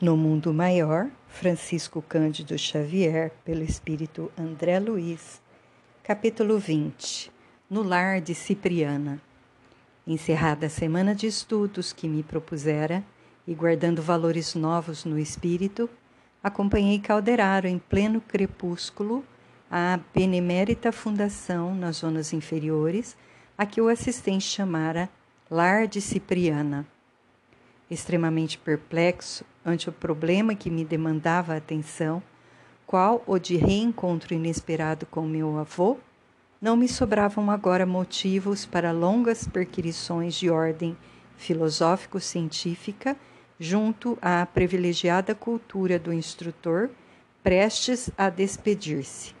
No Mundo Maior, Francisco Cândido Xavier, pelo Espírito André Luiz, capítulo 20 No Lar de Cipriana. Encerrada a semana de estudos que me propusera e guardando valores novos no espírito, acompanhei Calderaro em pleno crepúsculo à benemérita fundação nas zonas inferiores, a que o assistente chamara Lar de Cipriana. Extremamente perplexo, ante o problema que me demandava atenção, qual o de reencontro inesperado com meu avô, não me sobravam agora motivos para longas perquirições de ordem filosófico-científica junto à privilegiada cultura do instrutor prestes a despedir-se.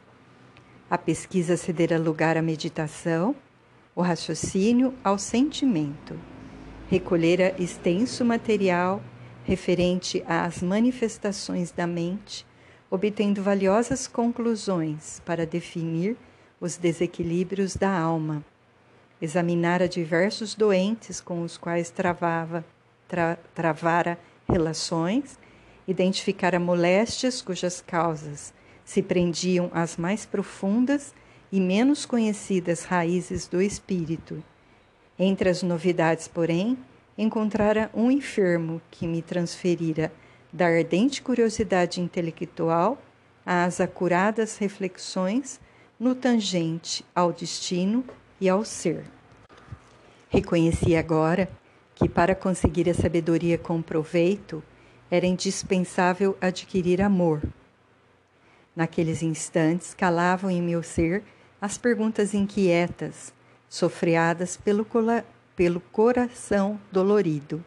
A pesquisa cedera lugar à meditação, o raciocínio ao sentimento. Recolhera extenso material referente às manifestações da mente, obtendo valiosas conclusões para definir os desequilíbrios da alma. Examinara diversos doentes com os quais travava, tra, travara relações, identificara moléstias cujas causas se prendiam às mais profundas e menos conhecidas raízes do espírito. Entre as novidades, porém, encontrara um enfermo que me transferira da ardente curiosidade intelectual às acuradas reflexões no tangente ao destino e ao ser. Reconheci agora que para conseguir a sabedoria com proveito era indispensável adquirir amor. Naqueles instantes calavam em meu ser as perguntas inquietas, sofreadas pelo pelo coração dolorido.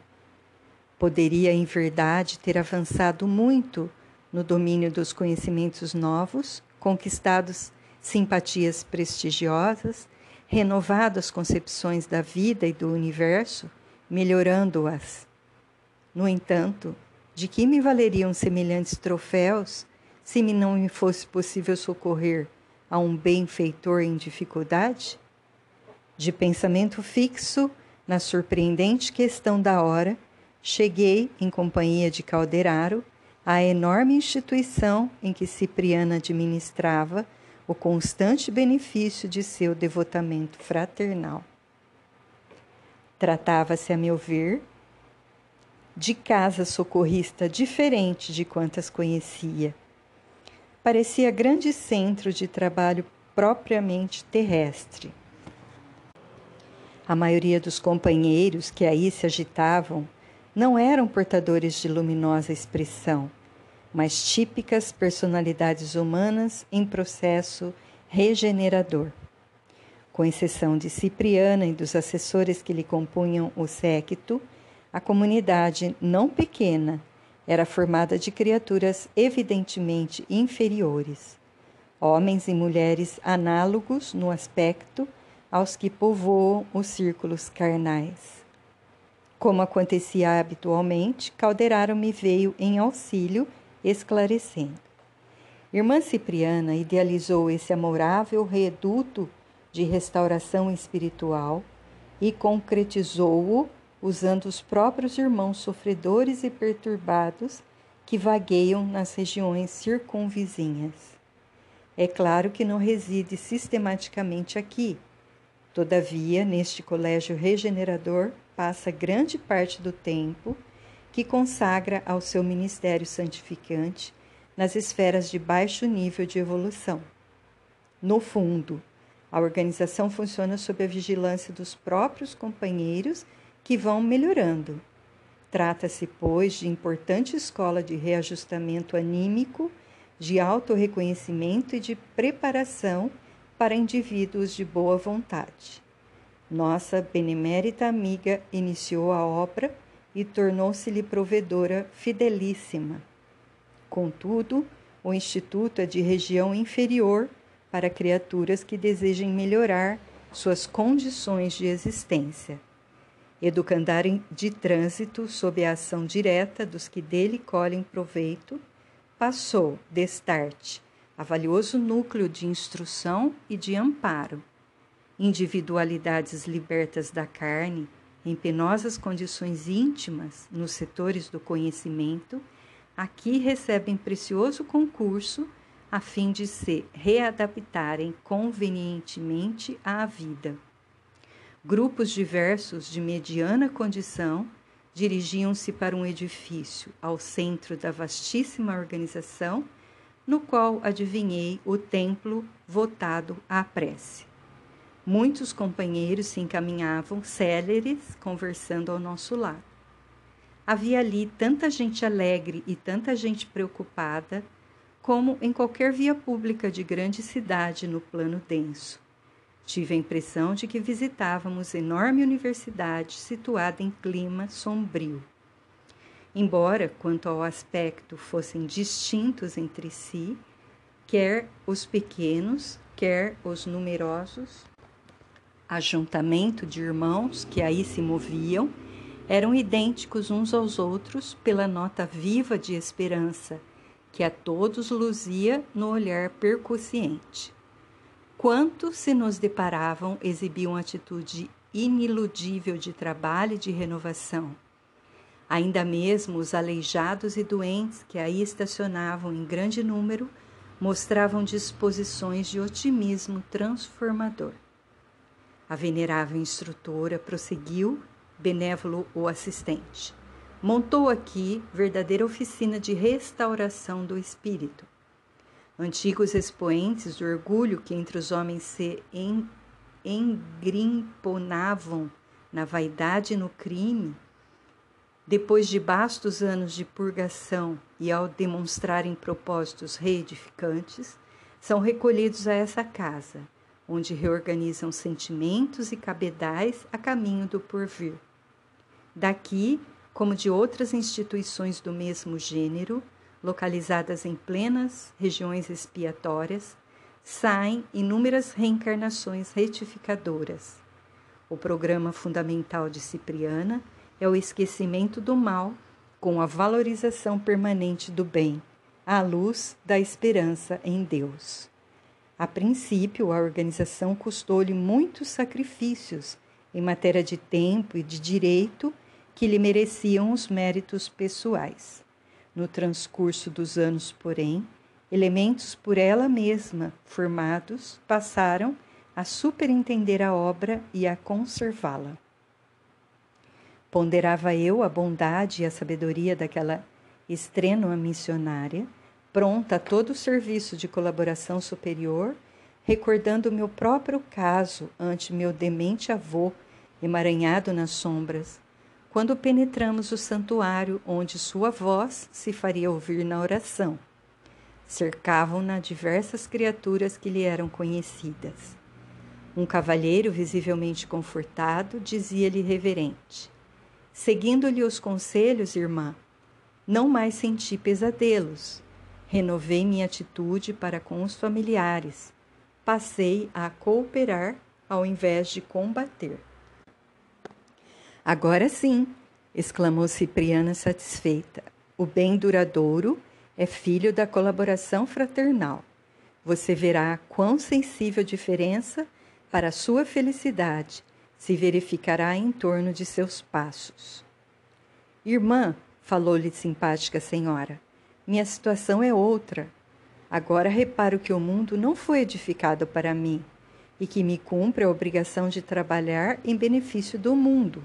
Poderia, em verdade, ter avançado muito no domínio dos conhecimentos novos, conquistados simpatias prestigiosas, renovado as concepções da vida e do universo, melhorando-as. No entanto, de que me valeriam semelhantes troféus se me não me fosse possível socorrer a um benfeitor em dificuldade? De pensamento fixo na surpreendente questão da hora, cheguei, em companhia de Calderaro, à enorme instituição em que Cipriana administrava o constante benefício de seu devotamento fraternal. Tratava-se, a meu ver, de casa socorrista diferente de quantas conhecia. Parecia grande centro de trabalho propriamente terrestre. A maioria dos companheiros que aí se agitavam não eram portadores de luminosa expressão, mas típicas personalidades humanas em processo regenerador. Com exceção de Cipriana e dos assessores que lhe compunham o séquito, a comunidade não pequena era formada de criaturas evidentemente inferiores, homens e mulheres análogos no aspecto aos que povoam os círculos carnais. Como acontecia habitualmente, Calderaro me veio em auxílio, esclarecendo. Irmã Cipriana idealizou esse amorável reduto de restauração espiritual e concretizou-o usando os próprios irmãos sofredores e perturbados que vagueiam nas regiões circunvizinhas. É claro que não reside sistematicamente aqui, Todavia, neste colégio regenerador, passa grande parte do tempo que consagra ao seu ministério santificante nas esferas de baixo nível de evolução. No fundo, a organização funciona sob a vigilância dos próprios companheiros que vão melhorando. Trata-se, pois, de importante escola de reajustamento anímico, de autorreconhecimento e de preparação para indivíduos de boa vontade. Nossa benemérita amiga iniciou a obra e tornou-se-lhe provedora fidelíssima. Contudo, o Instituto é de região inferior para criaturas que desejem melhorar suas condições de existência. Educandário de trânsito sob a ação direta dos que dele colhem proveito, passou, destarte, a valioso núcleo de instrução e de amparo. Individualidades libertas da carne, em penosas condições íntimas nos setores do conhecimento, aqui recebem precioso concurso a fim de se readaptarem convenientemente à vida. Grupos diversos de mediana condição dirigiam-se para um edifício ao centro da vastíssima organização, no qual adivinhei o templo votado à prece. Muitos companheiros se encaminhavam céleres, conversando ao nosso lado. Havia ali tanta gente alegre e tanta gente preocupada, como em qualquer via pública de grande cidade no plano denso. Tive a impressão de que visitávamos enorme universidade situada em clima sombrio. Embora, quanto ao aspecto, fossem distintos entre si, quer os pequenos, quer os numerosos, ajuntamento de irmãos que aí se moviam, eram idênticos uns aos outros pela nota viva de esperança que a todos luzia no olhar percussiente. Quantos se nos deparavam exibiam atitude iniludível de trabalho e de renovação. Ainda mesmo os aleijados e doentes que aí estacionavam em grande número mostravam disposições de otimismo transformador. A venerável instrutora prosseguiu, benévolo o assistente. Montou aqui verdadeira oficina de restauração do espírito. Antigos expoentes do orgulho que entre os homens se engrimponavam na vaidade e no crime, depois de bastos anos de purgação e ao demonstrarem propósitos reedificantes, são recolhidos a essa casa, onde reorganizam sentimentos e cabedais a caminho do porvir. Daqui como de outras instituições do mesmo gênero, localizadas em plenas regiões expiatórias, saem inúmeras reencarnações retificadoras. O programa fundamental de Cipriana é o esquecimento do mal com a valorização permanente do bem, à luz da esperança em Deus. A princípio, a organização custou-lhe muitos sacrifícios em matéria de tempo e de direito que lhe mereciam os méritos pessoais. No transcurso dos anos, porém, elementos por ela mesma formados passaram a superintender a obra e a conservá-la. Ponderava eu a bondade e a sabedoria daquela estrênua missionária, pronta a todo o serviço de colaboração superior, recordando meu próprio caso ante meu demente avô, emaranhado nas sombras, quando penetramos o santuário onde sua voz se faria ouvir na oração. Cercavam-na diversas criaturas que lhe eram conhecidas. Um cavalheiro, visivelmente confortado, dizia-lhe reverente: Seguindo-lhe os conselhos, irmã, não mais senti pesadelos. Renovei minha atitude para com os familiares. Passei a cooperar ao invés de combater. Agora sim, exclamou Cipriana satisfeita. O bem duradouro é filho da colaboração fraternal. Você verá quão sensível diferença para a sua felicidade se verificará em torno de seus passos. Irmã, falou-lhe simpática senhora, minha situação é outra. Agora reparo que o mundo não foi edificado para mim e que me cumpre a obrigação de trabalhar em benefício do mundo.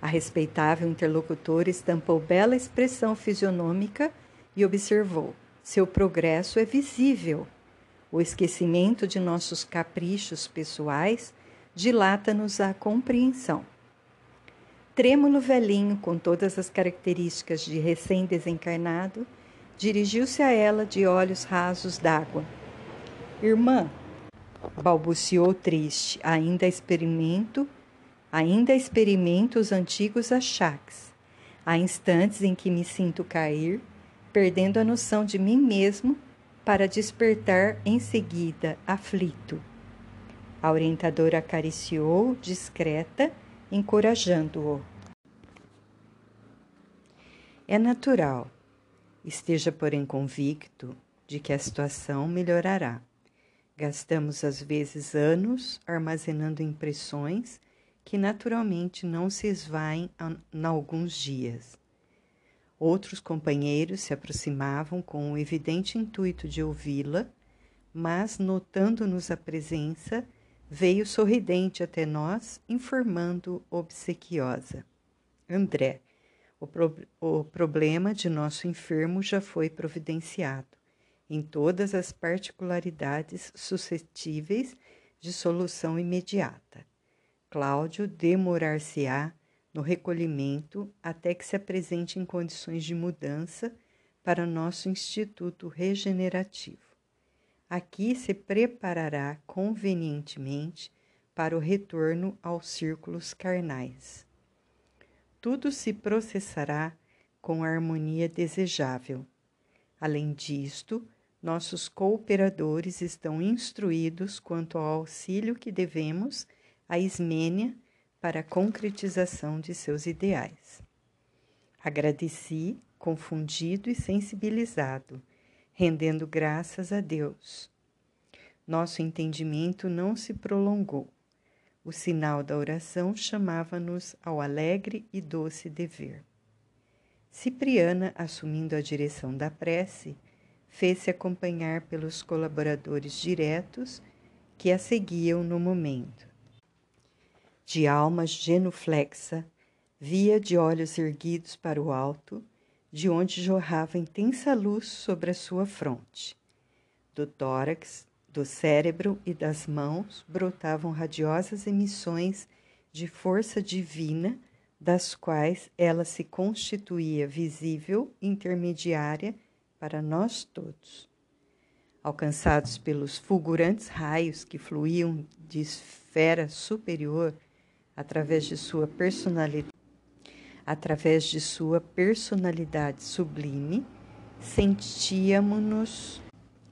A respeitável interlocutora estampou bela expressão fisionômica e observou: seu progresso é visível. O esquecimento de nossos caprichos pessoais dilata-nos a compreensão. Trêmulo velhinho, com todas as características de recém-desencarnado, dirigiu-se a ela de olhos rasos d'água. Irmã, balbuciou triste, ainda experimento Ainda experimento os antigos achaques. Há instantes em que me sinto cair, perdendo a noção de mim mesmo, para despertar em seguida, aflito. A orientadora acariciou, discreta, encorajando-o. É natural. Esteja, porém, convicto de que a situação melhorará. Gastamos às vezes anos armazenando impressões que naturalmente não se esvaem em alguns dias. Outros companheiros se aproximavam com o evidente intuito de ouvi-la, mas, notando-nos a presença, veio sorridente até nós, informando obsequiosa: André, o, pro o problema de nosso enfermo já foi providenciado, em todas as particularidades suscetíveis de solução imediata. Cláudio demorar-se-á no recolhimento até que se apresente em condições de mudança para nosso Instituto Regenerativo. Aqui se preparará convenientemente para o retorno aos círculos carnais. Tudo se processará com a harmonia desejável. Além disto, nossos cooperadores estão instruídos quanto ao auxílio que devemos a Ismênia para a concretização de seus ideais. Agradeci, confundido e sensibilizado, rendendo graças a Deus. Nosso entendimento não se prolongou. O sinal da oração chamava-nos ao alegre e doce dever. Cipriana, assumindo a direção da prece, fez-se acompanhar pelos colaboradores diretos que a seguiam no momento de alma genuflexa, via de olhos erguidos para o alto, de onde jorrava intensa luz sobre a sua fronte. Do tórax, do cérebro e das mãos brotavam radiosas emissões de força divina, das quais ela se constituía visível intermediária para nós todos. Alcançados pelos fulgurantes raios que fluíam de esfera superior, através de sua personalidade, através de sua personalidade sublime, sentíamos-nos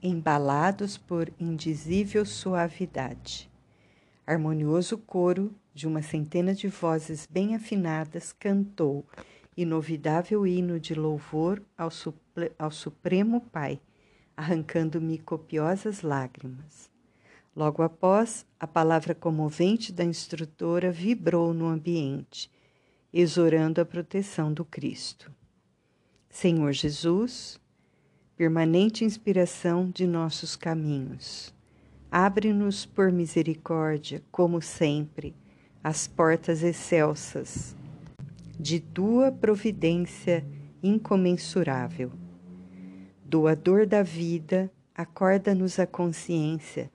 embalados por indizível suavidade. Harmonioso coro de uma centena de vozes bem afinadas cantou inovidável hino de louvor ao, ao Supremo Pai, arrancando-me copiosas lágrimas. Logo após, a palavra comovente da instrutora vibrou no ambiente, exorando a proteção do Cristo. Senhor Jesus, permanente inspiração de nossos caminhos, abre-nos por misericórdia, como sempre, as portas excelsas de tua providência incomensurável. Doador da vida, acorda-nos a consciência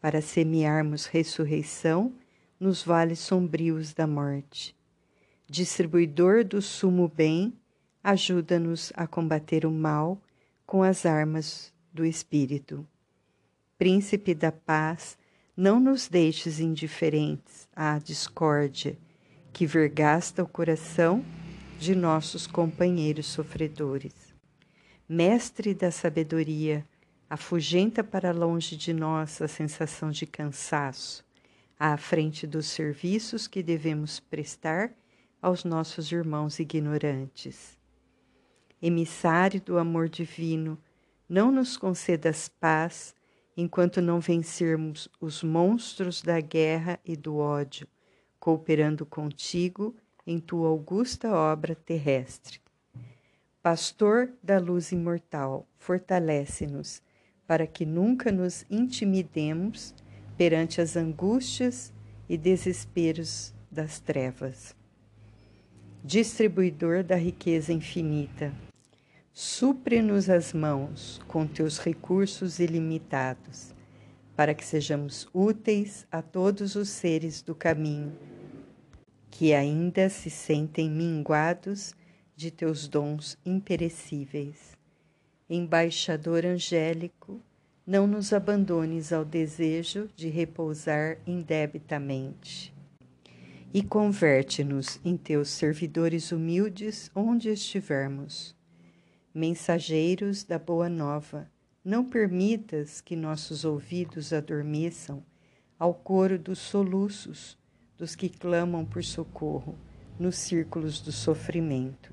para semearmos ressurreição nos vales sombrios da morte. Distribuidor do sumo bem, ajuda-nos a combater o mal com as armas do Espírito. Príncipe da paz, não nos deixes indiferentes à discórdia que vergasta o coração de nossos companheiros sofredores. Mestre da sabedoria, afugenta para longe de nós a sensação de cansaço, à frente dos serviços que devemos prestar aos nossos irmãos ignorantes. Emissário do amor divino, não nos concedas paz enquanto não vencermos os monstros da guerra e do ódio, cooperando contigo em tua augusta obra terrestre. Pastor da luz imortal, fortalece-nos para que nunca nos intimidemos perante as angústias e desesperos das trevas. Distribuidor da riqueza infinita, supre-nos as mãos com teus recursos ilimitados, para que sejamos úteis a todos os seres do caminho que ainda se sentem minguados de teus dons imperecíveis embaixador angélico, não nos abandones ao desejo de repousar indebitamente. E converte-nos em teus servidores humildes onde estivermos. Mensageiros da Boa Nova, não permitas que nossos ouvidos adormeçam ao coro dos soluços dos que clamam por socorro nos círculos do sofrimento.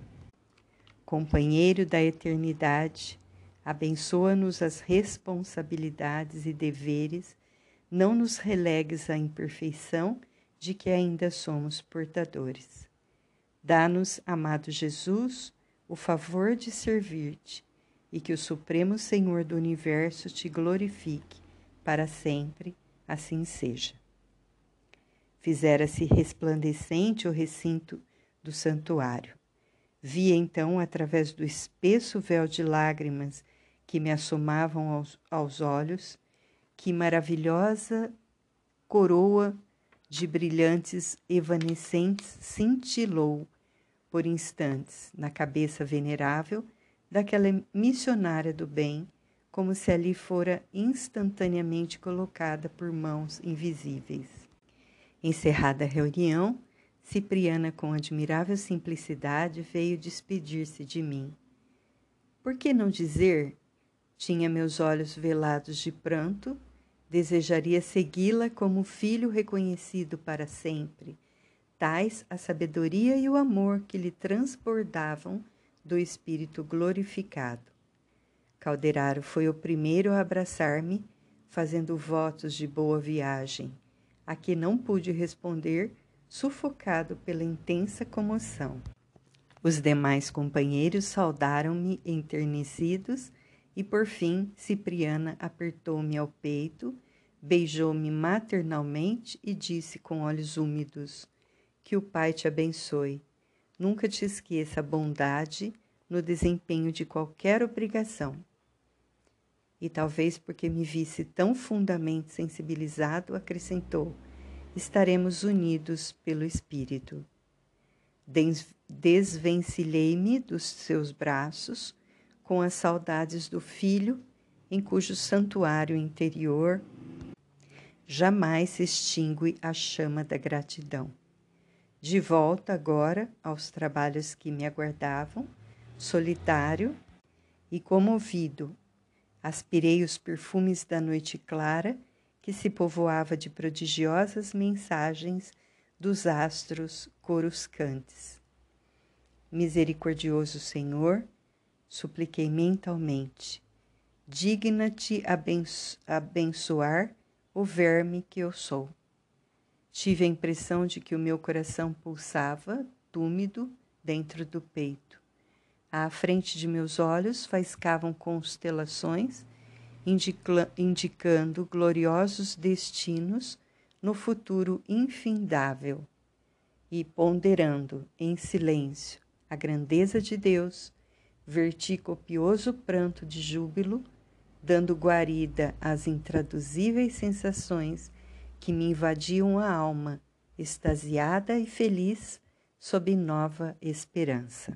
Companheiro da eternidade, Abençoa-nos as responsabilidades e deveres, não nos relegues à imperfeição de que ainda somos portadores. Dá-nos, amado Jesus, o favor de servir-te e que o Supremo Senhor do Universo te glorifique para sempre, assim seja. Fizera-se resplandecente o recinto do santuário. Vi então, através do espesso véu de lágrimas que me assomavam aos, aos olhos, que maravilhosa coroa de brilhantes evanescentes cintilou por instantes na cabeça venerável daquela missionária do bem, como se ali fora instantaneamente colocada por mãos invisíveis. Encerrada a reunião, Cipriana, com admirável simplicidade, veio despedir-se de mim. Por que não dizer? Tinha meus olhos velados de pranto Desejaria segui-la como filho reconhecido para sempre, tais a sabedoria e o amor que lhe transbordavam do Espírito glorificado. Calderaro foi o primeiro a abraçar-me, fazendo votos de boa viagem, a que não pude responder, sufocado pela intensa comoção. Os demais companheiros saudaram-me enternecidos e por fim, Cipriana apertou-me ao peito, beijou-me maternalmente e disse com olhos úmidos: Que o Pai te abençoe. Nunca te esqueça a bondade no desempenho de qualquer obrigação. E talvez porque me visse tão fundamente sensibilizado, acrescentou: Estaremos unidos pelo Espírito. Desvencilhei-me dos seus braços com as saudades do filho em cujo santuário interior jamais se extingue a chama da gratidão. De volta agora aos trabalhos que me aguardavam, solitário e comovido, aspirei os perfumes da noite clara que se povoava de prodigiosas mensagens dos astros coruscantes. Misericordioso Senhor, supliquei mentalmente. Digna-te abenço abençoar o verme que eu sou. Tive a impressão de que o meu coração pulsava, túmido, dentro do peito. À frente de meus olhos faiscavam constelações, indicando gloriosos destinos no futuro infindável. E ponderando em silêncio a grandeza de Deus, verti copioso pranto de júbilo, dando guarida às intraduzíveis sensações que me invadiam a alma, extasiada e feliz sob nova esperança.